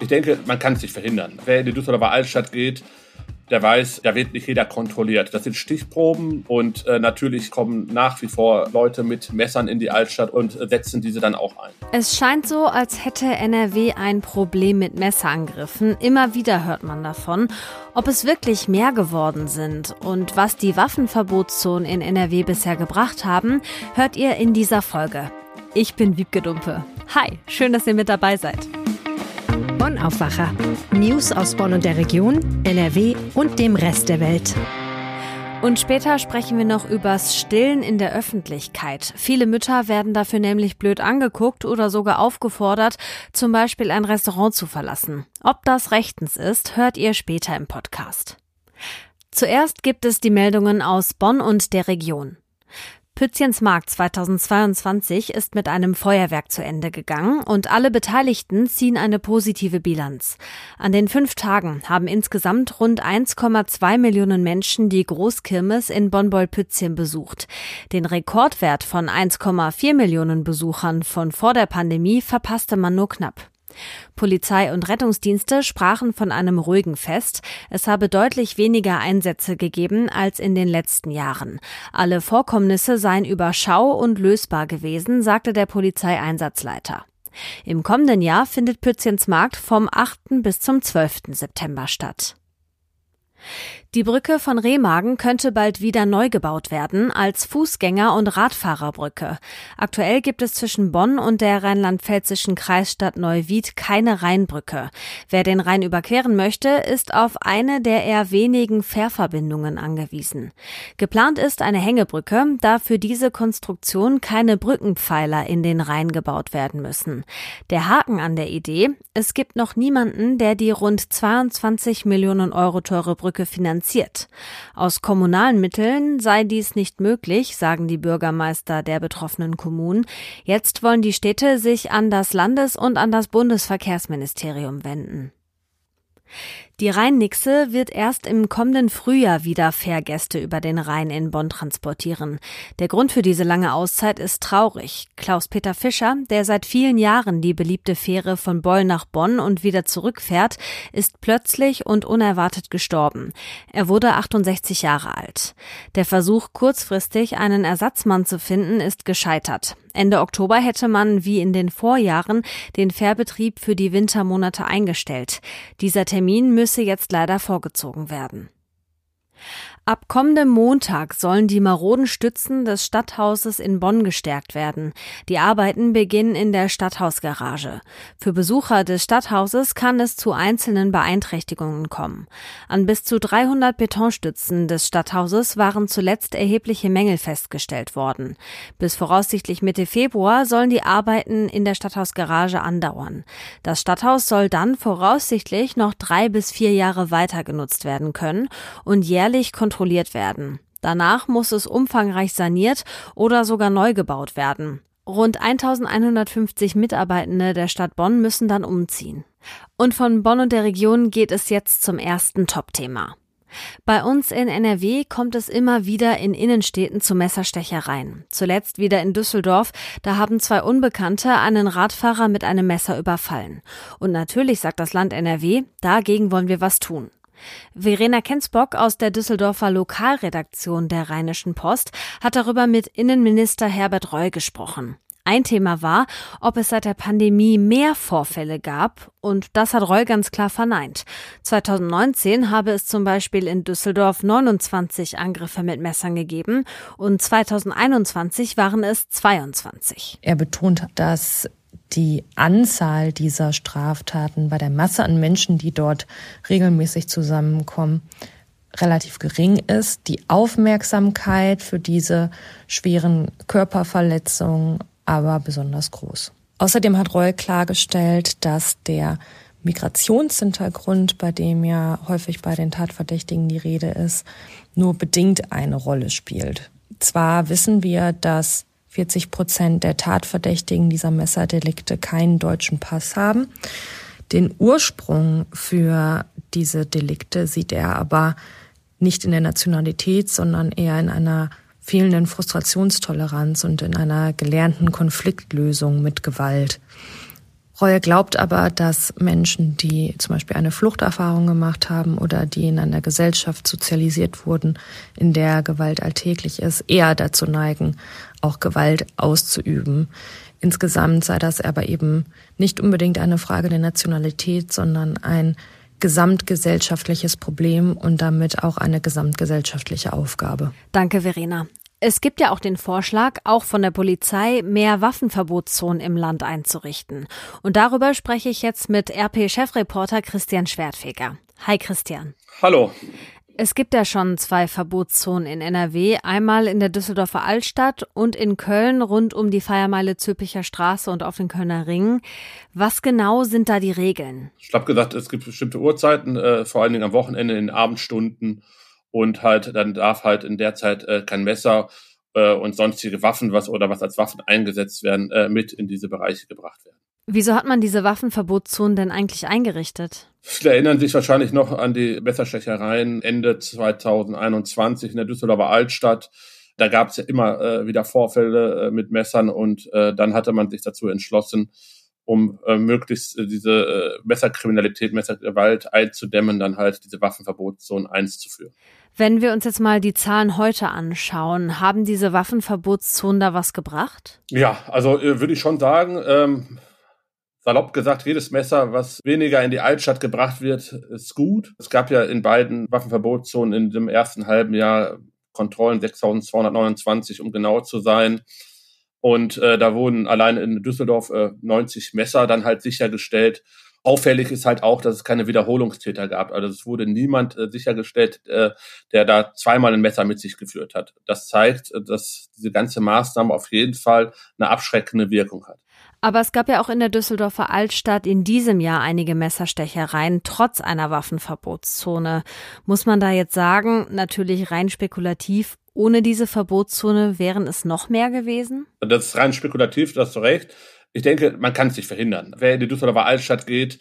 Ich denke, man kann es nicht verhindern. Wer in die Düsseldorfer Altstadt geht, der weiß, da wird nicht jeder kontrolliert. Das sind Stichproben und äh, natürlich kommen nach wie vor Leute mit Messern in die Altstadt und äh, setzen diese dann auch ein. Es scheint so, als hätte NRW ein Problem mit Messerangriffen. Immer wieder hört man davon. Ob es wirklich mehr geworden sind und was die Waffenverbotszonen in NRW bisher gebracht haben, hört ihr in dieser Folge. Ich bin Wiebke Dumpe. Hi, schön, dass ihr mit dabei seid. Bonn Aufwacher. News aus Bonn und der Region, NRW und dem Rest der Welt. Und später sprechen wir noch übers Stillen in der Öffentlichkeit. Viele Mütter werden dafür nämlich blöd angeguckt oder sogar aufgefordert, zum Beispiel ein Restaurant zu verlassen. Ob das rechtens ist, hört ihr später im Podcast. Zuerst gibt es die Meldungen aus Bonn und der Region. Pützchens Markt 2022 ist mit einem Feuerwerk zu Ende gegangen und alle Beteiligten ziehen eine positive Bilanz. An den fünf Tagen haben insgesamt rund 1,2 Millionen Menschen die Großkirmes in Bonn-Pützchen besucht. Den Rekordwert von 1,4 Millionen Besuchern von vor der Pandemie verpasste man nur knapp. Polizei und Rettungsdienste sprachen von einem ruhigen Fest. Es habe deutlich weniger Einsätze gegeben als in den letzten Jahren. Alle Vorkommnisse seien überschau und lösbar gewesen, sagte der Polizeieinsatzleiter. Im kommenden Jahr findet Pützchens Markt vom 8. bis zum 12. September statt. Die Brücke von Remagen könnte bald wieder neu gebaut werden als Fußgänger- und Radfahrerbrücke. Aktuell gibt es zwischen Bonn und der rheinland-pfälzischen Kreisstadt Neuwied keine Rheinbrücke. Wer den Rhein überqueren möchte, ist auf eine der eher wenigen Fährverbindungen angewiesen. Geplant ist eine Hängebrücke, da für diese Konstruktion keine Brückenpfeiler in den Rhein gebaut werden müssen. Der Haken an der Idee, es gibt noch niemanden, der die rund 22 Millionen Euro teure Brücke finanziert finanziert. Aus kommunalen Mitteln sei dies nicht möglich, sagen die Bürgermeister der betroffenen Kommunen. Jetzt wollen die Städte sich an das Landes- und an das Bundesverkehrsministerium wenden. Die Rhein-Nixe wird erst im kommenden Frühjahr wieder Fährgäste über den Rhein in Bonn transportieren. Der Grund für diese lange Auszeit ist traurig. Klaus-Peter Fischer, der seit vielen Jahren die beliebte Fähre von Boll nach Bonn und wieder zurückfährt, ist plötzlich und unerwartet gestorben. Er wurde 68 Jahre alt. Der Versuch, kurzfristig einen Ersatzmann zu finden, ist gescheitert. Ende Oktober hätte man, wie in den Vorjahren, den Fährbetrieb für die Wintermonate eingestellt. Dieser Termin müsse jetzt leider vorgezogen werden. Ab kommendem Montag sollen die maroden Stützen des Stadthauses in Bonn gestärkt werden. Die Arbeiten beginnen in der Stadthausgarage. Für Besucher des Stadthauses kann es zu einzelnen Beeinträchtigungen kommen. An bis zu 300 Betonstützen des Stadthauses waren zuletzt erhebliche Mängel festgestellt worden. Bis voraussichtlich Mitte Februar sollen die Arbeiten in der Stadthausgarage andauern. Das Stadthaus soll dann voraussichtlich noch drei bis vier Jahre weiter genutzt werden können und jährlich kontrolliert kontrolliert werden. Danach muss es umfangreich saniert oder sogar neu gebaut werden. Rund 1150 Mitarbeitende der Stadt Bonn müssen dann umziehen. Und von Bonn und der Region geht es jetzt zum ersten Top-Thema. Bei uns in NRW kommt es immer wieder in Innenstädten zu Messerstechereien. Zuletzt wieder in Düsseldorf, da haben zwei Unbekannte einen Radfahrer mit einem Messer überfallen. Und natürlich sagt das Land NRW, dagegen wollen wir was tun. Verena Kensbock aus der Düsseldorfer Lokalredaktion der Rheinischen Post hat darüber mit Innenminister Herbert Reul gesprochen. Ein Thema war, ob es seit der Pandemie mehr Vorfälle gab, und das hat Reul ganz klar verneint. 2019 habe es zum Beispiel in Düsseldorf 29 Angriffe mit Messern gegeben und 2021 waren es 22. Er betont, dass die Anzahl dieser Straftaten bei der Masse an Menschen, die dort regelmäßig zusammenkommen, relativ gering ist. Die Aufmerksamkeit für diese schweren Körperverletzungen aber besonders groß. Außerdem hat Reul klargestellt, dass der Migrationshintergrund, bei dem ja häufig bei den Tatverdächtigen die Rede ist, nur bedingt eine Rolle spielt. Zwar wissen wir, dass 40 Prozent der Tatverdächtigen dieser Messerdelikte keinen deutschen Pass haben. Den Ursprung für diese Delikte sieht er aber nicht in der Nationalität, sondern eher in einer fehlenden Frustrationstoleranz und in einer gelernten Konfliktlösung mit Gewalt. Reue glaubt aber, dass Menschen, die zum Beispiel eine Fluchterfahrung gemacht haben oder die in einer Gesellschaft sozialisiert wurden, in der Gewalt alltäglich ist, eher dazu neigen, auch Gewalt auszuüben. Insgesamt sei das aber eben nicht unbedingt eine Frage der Nationalität, sondern ein gesamtgesellschaftliches Problem und damit auch eine gesamtgesellschaftliche Aufgabe. Danke, Verena. Es gibt ja auch den Vorschlag, auch von der Polizei mehr Waffenverbotszonen im Land einzurichten. Und darüber spreche ich jetzt mit RP-Chefreporter Christian Schwertfeger. Hi Christian. Hallo. Es gibt ja schon zwei Verbotszonen in NRW, einmal in der Düsseldorfer Altstadt und in Köln rund um die Feiermeile Zülpicher Straße und auf den Kölner Ring. Was genau sind da die Regeln? Ich habe gesagt, es gibt bestimmte Uhrzeiten, äh, vor allen Dingen am Wochenende in den Abendstunden und halt dann darf halt in der Zeit äh, kein Messer äh, und sonstige Waffen, was oder was als Waffen eingesetzt werden, äh, mit in diese Bereiche gebracht werden. Wieso hat man diese Waffenverbotszonen denn eigentlich eingerichtet? Viele erinnern sich wahrscheinlich noch an die Messerstechereien Ende 2021 in der Düsseldorfer Altstadt. Da gab es ja immer äh, wieder Vorfälle äh, mit Messern und äh, dann hatte man sich dazu entschlossen, um äh, möglichst äh, diese äh, Messerkriminalität, Messergewalt einzudämmen, dann halt diese Waffenverbotszone einzuführen. Wenn wir uns jetzt mal die Zahlen heute anschauen, haben diese Waffenverbotszonen da was gebracht? Ja, also äh, würde ich schon sagen, ähm, salopp gesagt, jedes Messer, was weniger in die Altstadt gebracht wird, ist gut. Es gab ja in beiden Waffenverbotszonen in dem ersten halben Jahr Kontrollen 6229, um genau zu sein. Und äh, da wurden allein in Düsseldorf äh, 90 Messer dann halt sichergestellt. Auffällig ist halt auch, dass es keine Wiederholungstäter gab. Also es wurde niemand äh, sichergestellt, äh, der da zweimal ein Messer mit sich geführt hat. Das zeigt, äh, dass diese ganze Maßnahme auf jeden Fall eine abschreckende Wirkung hat. Aber es gab ja auch in der Düsseldorfer Altstadt in diesem Jahr einige Messerstechereien trotz einer Waffenverbotszone. Muss man da jetzt sagen, natürlich rein spekulativ, ohne diese Verbotszone wären es noch mehr gewesen? Das ist rein spekulativ, da hast recht. Ich denke, man kann es nicht verhindern. Wer in die Düsseldorfer Altstadt geht,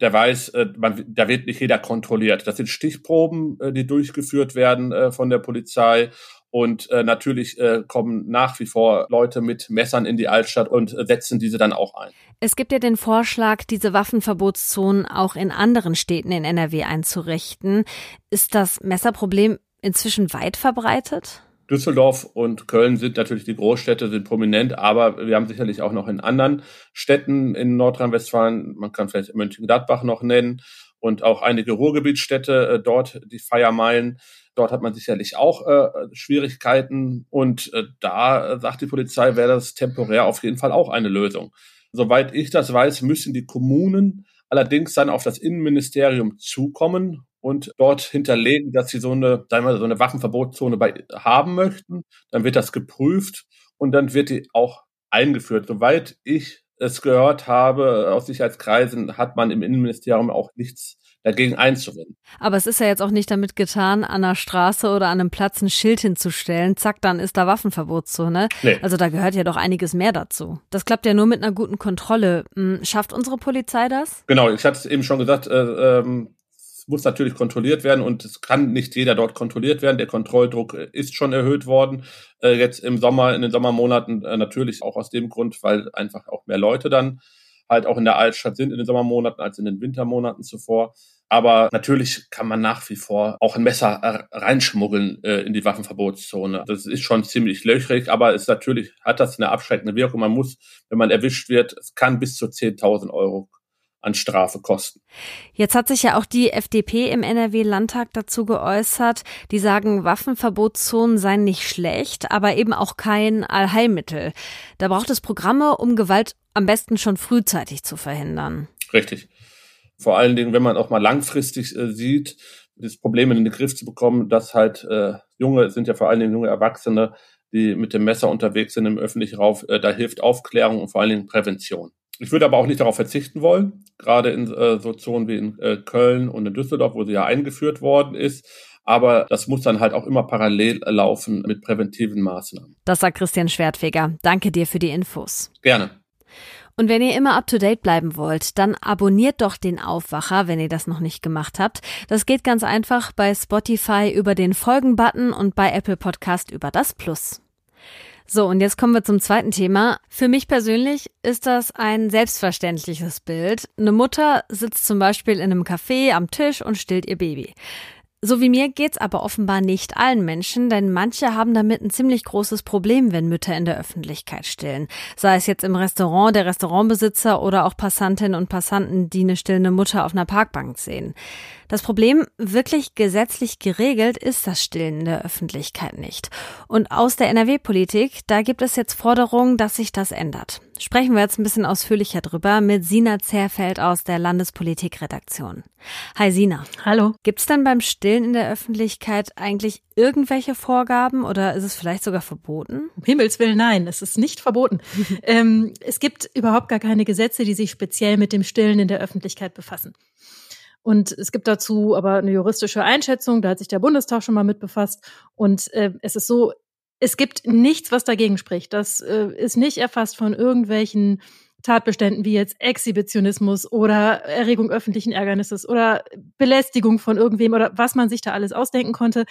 der weiß, äh, man, da wird nicht jeder kontrolliert. Das sind Stichproben, äh, die durchgeführt werden äh, von der Polizei. Und äh, natürlich äh, kommen nach wie vor Leute mit Messern in die Altstadt und äh, setzen diese dann auch ein. Es gibt ja den Vorschlag, diese Waffenverbotszonen auch in anderen Städten in NRW einzurichten. Ist das Messerproblem inzwischen weit verbreitet? Düsseldorf und Köln sind natürlich die Großstädte, sind prominent, aber wir haben sicherlich auch noch in anderen Städten in Nordrhein-Westfalen, man kann vielleicht Mönchengladbach noch nennen und auch einige Ruhrgebietsstädte äh, dort, die Feiermeilen. Dort hat man sicherlich auch äh, Schwierigkeiten und äh, da äh, sagt die Polizei, wäre das temporär auf jeden Fall auch eine Lösung. Soweit ich das weiß, müssen die Kommunen allerdings dann auf das Innenministerium zukommen und dort hinterlegen, dass sie so eine, sagen wir, so eine Waffenverbotszone bei, haben möchten. Dann wird das geprüft und dann wird die auch eingeführt. Soweit ich es gehört habe aus Sicherheitskreisen, hat man im Innenministerium auch nichts dagegen einzuwenden. Aber es ist ja jetzt auch nicht damit getan, an der Straße oder an einem Platz ein Schild hinzustellen, zack, dann ist da Waffenverbotszone. Nee. Also da gehört ja doch einiges mehr dazu. Das klappt ja nur mit einer guten Kontrolle. Hm, schafft unsere Polizei das? Genau, ich hatte es eben schon gesagt, äh, ähm, muss natürlich kontrolliert werden und es kann nicht jeder dort kontrolliert werden. Der Kontrolldruck ist schon erhöht worden. Äh, jetzt im Sommer, in den Sommermonaten äh, natürlich auch aus dem Grund, weil einfach auch mehr Leute dann halt auch in der Altstadt sind in den Sommermonaten als in den Wintermonaten zuvor. Aber natürlich kann man nach wie vor auch ein Messer reinschmuggeln äh, in die Waffenverbotszone. Das ist schon ziemlich löchrig, aber es natürlich hat das eine abschreckende Wirkung. Man muss, wenn man erwischt wird, es kann bis zu 10.000 Euro an Strafe kosten. Jetzt hat sich ja auch die FDP im NRW-Landtag dazu geäußert. Die sagen, Waffenverbotszonen seien nicht schlecht, aber eben auch kein Allheilmittel. Da braucht es Programme, um Gewalt am besten schon frühzeitig zu verhindern. Richtig. Vor allen Dingen, wenn man auch mal langfristig äh, sieht, das Problem in den Griff zu bekommen, dass halt äh, junge, sind ja vor allen Dingen junge Erwachsene, die mit dem Messer unterwegs sind im öffentlichen Raum, äh, da hilft Aufklärung und vor allen Dingen Prävention. Ich würde aber auch nicht darauf verzichten wollen, gerade in äh, so Zonen wie in äh, Köln und in Düsseldorf, wo sie ja eingeführt worden ist. Aber das muss dann halt auch immer parallel laufen mit präventiven Maßnahmen. Das sagt Christian Schwertfeger. Danke dir für die Infos. Gerne. Und wenn ihr immer up to date bleiben wollt, dann abonniert doch den Aufwacher, wenn ihr das noch nicht gemacht habt. Das geht ganz einfach bei Spotify über den Folgen-Button und bei Apple Podcast über das Plus. So, und jetzt kommen wir zum zweiten Thema. Für mich persönlich ist das ein selbstverständliches Bild. Eine Mutter sitzt zum Beispiel in einem Café am Tisch und stillt ihr Baby. So wie mir geht's aber offenbar nicht allen Menschen, denn manche haben damit ein ziemlich großes Problem, wenn Mütter in der Öffentlichkeit stillen. Sei es jetzt im Restaurant, der Restaurantbesitzer oder auch Passantinnen und Passanten, die eine stillende Mutter auf einer Parkbank sehen. Das Problem, wirklich gesetzlich geregelt ist das Stillen in der Öffentlichkeit nicht. Und aus der NRW-Politik, da gibt es jetzt Forderungen, dass sich das ändert. Sprechen wir jetzt ein bisschen ausführlicher drüber mit Sina Zerfeld aus der Landespolitikredaktion. Hi Sina. Hallo. Gibt es denn beim Stillen in der Öffentlichkeit eigentlich irgendwelche Vorgaben oder ist es vielleicht sogar verboten? Um Himmels Willen, nein, es ist nicht verboten. ähm, es gibt überhaupt gar keine Gesetze, die sich speziell mit dem Stillen in der Öffentlichkeit befassen. Und es gibt dazu aber eine juristische Einschätzung, da hat sich der Bundestag schon mal mit befasst. Und äh, es ist so, es gibt nichts, was dagegen spricht. Das äh, ist nicht erfasst von irgendwelchen Tatbeständen wie jetzt Exhibitionismus oder Erregung öffentlichen Ärgernisses oder Belästigung von irgendwem oder was man sich da alles ausdenken konnte.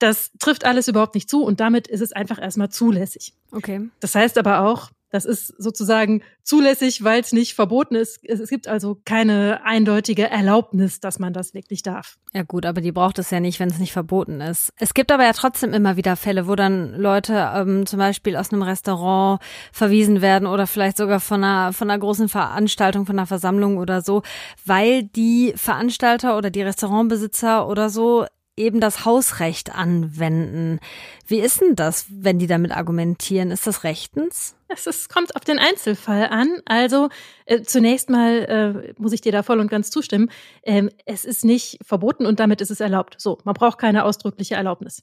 Das trifft alles überhaupt nicht zu und damit ist es einfach erstmal zulässig. Okay. Das heißt aber auch, das ist sozusagen zulässig, weil es nicht verboten ist. Es, gibt also keine eindeutige Erlaubnis, dass man das wirklich darf. Ja gut, aber die braucht es ja nicht, wenn es nicht verboten ist. Es gibt aber ja trotzdem immer wieder Fälle, wo dann Leute ähm, zum Beispiel aus einem Restaurant verwiesen werden oder vielleicht sogar von einer, von einer großen Veranstaltung, von einer Versammlung oder so, weil die Veranstalter oder die Restaurantbesitzer oder so eben das Hausrecht anwenden. Wie ist denn das, wenn die damit argumentieren? Ist das rechtens? Es kommt auf den Einzelfall an. Also äh, zunächst mal äh, muss ich dir da voll und ganz zustimmen. Ähm, es ist nicht verboten und damit ist es erlaubt. So, man braucht keine ausdrückliche Erlaubnis.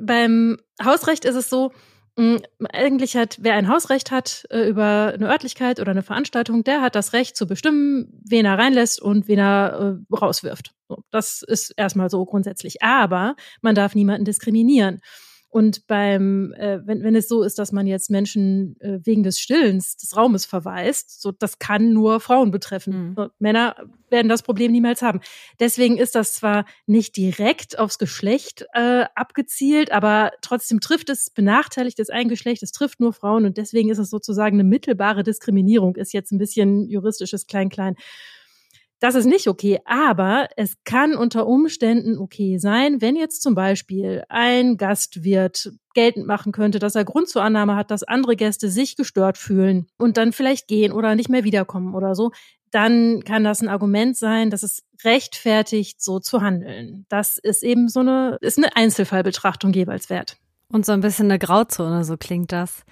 Beim Hausrecht ist es so, Mm, eigentlich hat, wer ein Hausrecht hat äh, über eine Örtlichkeit oder eine Veranstaltung, der hat das Recht zu bestimmen, wen er reinlässt und wen er äh, rauswirft. Das ist erstmal so grundsätzlich. Aber man darf niemanden diskriminieren. Und beim, äh, wenn, wenn es so ist, dass man jetzt Menschen äh, wegen des Stillens des Raumes verweist, so das kann nur Frauen betreffen. Mhm. Männer werden das Problem niemals haben. Deswegen ist das zwar nicht direkt aufs Geschlecht äh, abgezielt, aber trotzdem trifft es, benachteiligt es ein Geschlecht, es trifft nur Frauen und deswegen ist es sozusagen eine mittelbare Diskriminierung, ist jetzt ein bisschen juristisches Klein-Klein. Das ist nicht okay, aber es kann unter Umständen okay sein, wenn jetzt zum Beispiel ein Gastwirt geltend machen könnte, dass er Grund zur Annahme hat, dass andere Gäste sich gestört fühlen und dann vielleicht gehen oder nicht mehr wiederkommen oder so, dann kann das ein Argument sein, dass es rechtfertigt, so zu handeln. Das ist eben so eine, ist eine Einzelfallbetrachtung jeweils wert. Und so ein bisschen eine Grauzone, so klingt das.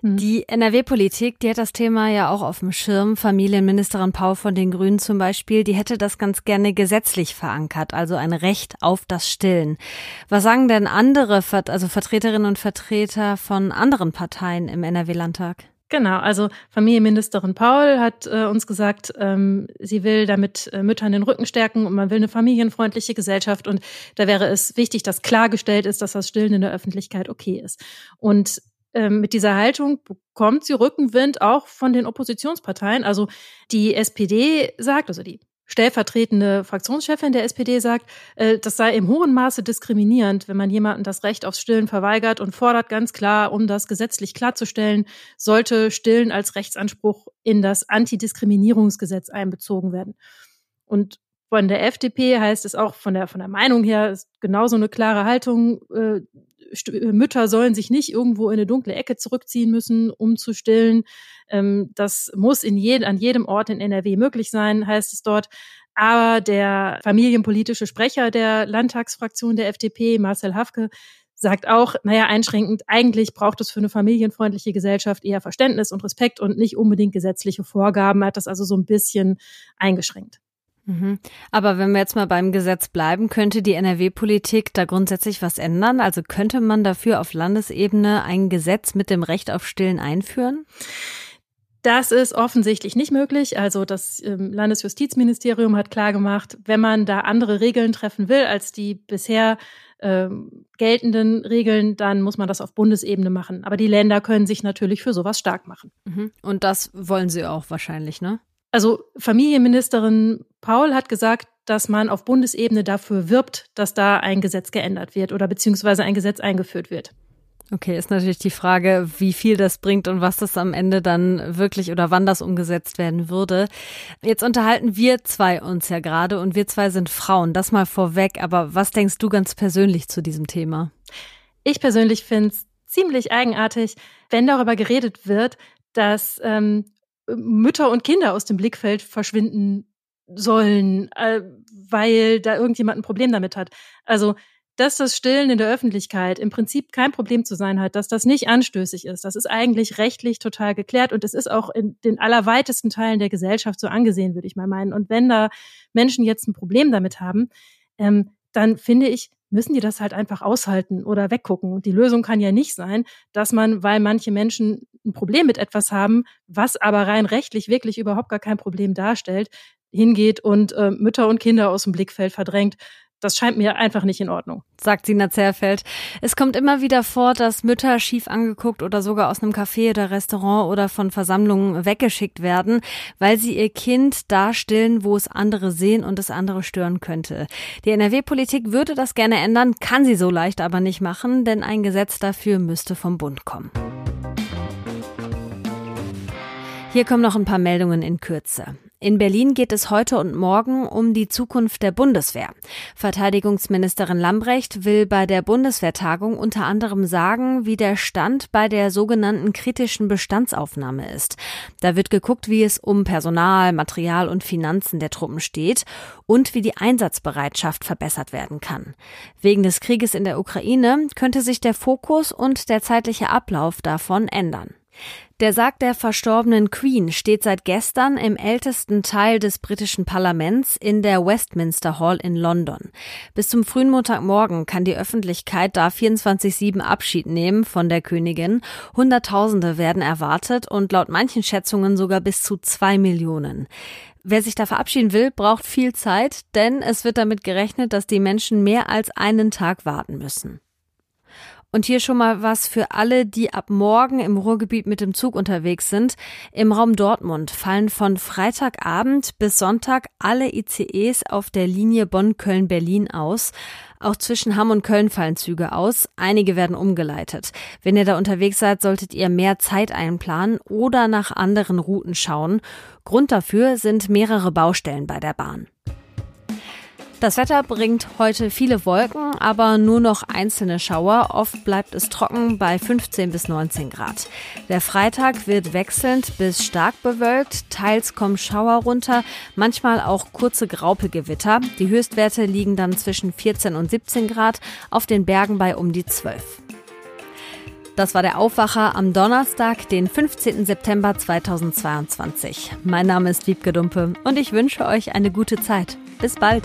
Hm. Die NRW-Politik, die hat das Thema ja auch auf dem Schirm. Familienministerin Paul von den Grünen zum Beispiel, die hätte das ganz gerne gesetzlich verankert, also ein Recht auf das Stillen. Was sagen denn andere, also Vertreterinnen und Vertreter von anderen Parteien im NRW-Landtag? Genau, also Familienministerin Paul hat äh, uns gesagt, ähm, sie will damit äh, Müttern den Rücken stärken und man will eine familienfreundliche Gesellschaft und da wäre es wichtig, dass klargestellt ist, dass das Stillen in der Öffentlichkeit okay ist. Und ähm, mit dieser Haltung bekommt sie Rückenwind auch von den Oppositionsparteien. Also die SPD sagt, also die stellvertretende Fraktionschefin der SPD sagt, äh, das sei im hohen Maße diskriminierend, wenn man jemandem das Recht aufs Stillen verweigert und fordert ganz klar, um das gesetzlich klarzustellen, sollte Stillen als Rechtsanspruch in das Antidiskriminierungsgesetz einbezogen werden. Und von der FDP heißt es auch von der, von der Meinung her, ist genauso eine klare Haltung, äh, Mütter sollen sich nicht irgendwo in eine dunkle Ecke zurückziehen müssen, um zu stillen. Ähm, das muss in jed an jedem Ort in NRW möglich sein, heißt es dort. Aber der familienpolitische Sprecher der Landtagsfraktion der FDP, Marcel Hafke, sagt auch, naja, einschränkend, eigentlich braucht es für eine familienfreundliche Gesellschaft eher Verständnis und Respekt und nicht unbedingt gesetzliche Vorgaben. Hat das also so ein bisschen eingeschränkt. Mhm. Aber wenn wir jetzt mal beim Gesetz bleiben, könnte die NRW-Politik da grundsätzlich was ändern? Also könnte man dafür auf Landesebene ein Gesetz mit dem Recht auf Stillen einführen? Das ist offensichtlich nicht möglich. Also das ähm, Landesjustizministerium hat klargemacht, wenn man da andere Regeln treffen will als die bisher ähm, geltenden Regeln, dann muss man das auf Bundesebene machen. Aber die Länder können sich natürlich für sowas stark machen. Mhm. Und das wollen sie auch wahrscheinlich, ne? Also Familienministerin Paul hat gesagt, dass man auf Bundesebene dafür wirbt, dass da ein Gesetz geändert wird oder beziehungsweise ein Gesetz eingeführt wird. Okay, ist natürlich die Frage, wie viel das bringt und was das am Ende dann wirklich oder wann das umgesetzt werden würde. Jetzt unterhalten wir zwei uns ja gerade und wir zwei sind Frauen. Das mal vorweg. Aber was denkst du ganz persönlich zu diesem Thema? Ich persönlich finde es ziemlich eigenartig, wenn darüber geredet wird, dass ähm, Mütter und Kinder aus dem Blickfeld verschwinden sollen, äh, weil da irgendjemand ein Problem damit hat. Also dass das Stillen in der Öffentlichkeit im Prinzip kein Problem zu sein hat, dass das nicht anstößig ist. Das ist eigentlich rechtlich total geklärt und es ist auch in den allerweitesten Teilen der Gesellschaft so angesehen, würde ich mal meinen. Und wenn da Menschen jetzt ein Problem damit haben, ähm, dann finde ich, müssen die das halt einfach aushalten oder weggucken. Und die Lösung kann ja nicht sein, dass man, weil manche Menschen ein Problem mit etwas haben, was aber rein rechtlich wirklich überhaupt gar kein Problem darstellt, hingeht und äh, Mütter und Kinder aus dem Blickfeld verdrängt. Das scheint mir einfach nicht in Ordnung. Sagt Sina Zerfeld. Es kommt immer wieder vor, dass Mütter schief angeguckt oder sogar aus einem Café oder Restaurant oder von Versammlungen weggeschickt werden, weil sie ihr Kind darstellen, wo es andere sehen und es andere stören könnte. Die NRW-Politik würde das gerne ändern, kann sie so leicht aber nicht machen, denn ein Gesetz dafür müsste vom Bund kommen. Hier kommen noch ein paar Meldungen in Kürze. In Berlin geht es heute und morgen um die Zukunft der Bundeswehr. Verteidigungsministerin Lambrecht will bei der Bundeswehrtagung unter anderem sagen, wie der Stand bei der sogenannten kritischen Bestandsaufnahme ist. Da wird geguckt, wie es um Personal, Material und Finanzen der Truppen steht und wie die Einsatzbereitschaft verbessert werden kann. Wegen des Krieges in der Ukraine könnte sich der Fokus und der zeitliche Ablauf davon ändern. Der Sarg der verstorbenen Queen steht seit gestern im ältesten Teil des britischen Parlaments in der Westminster Hall in London. Bis zum frühen Montagmorgen kann die Öffentlichkeit da 24-7 Abschied nehmen von der Königin. Hunderttausende werden erwartet und laut manchen Schätzungen sogar bis zu zwei Millionen. Wer sich da verabschieden will, braucht viel Zeit, denn es wird damit gerechnet, dass die Menschen mehr als einen Tag warten müssen. Und hier schon mal was für alle, die ab morgen im Ruhrgebiet mit dem Zug unterwegs sind. Im Raum Dortmund fallen von Freitagabend bis Sonntag alle ICEs auf der Linie Bonn-Köln-Berlin aus. Auch zwischen Hamm und Köln fallen Züge aus. Einige werden umgeleitet. Wenn ihr da unterwegs seid, solltet ihr mehr Zeit einplanen oder nach anderen Routen schauen. Grund dafür sind mehrere Baustellen bei der Bahn. Das Wetter bringt heute viele Wolken, aber nur noch einzelne Schauer. Oft bleibt es trocken bei 15 bis 19 Grad. Der Freitag wird wechselnd bis stark bewölkt. Teils kommen Schauer runter, manchmal auch kurze Graupegewitter. Die Höchstwerte liegen dann zwischen 14 und 17 Grad, auf den Bergen bei um die 12. Das war der Aufwacher am Donnerstag, den 15. September 2022. Mein Name ist Wiebke Dumpe und ich wünsche euch eine gute Zeit. Bis bald.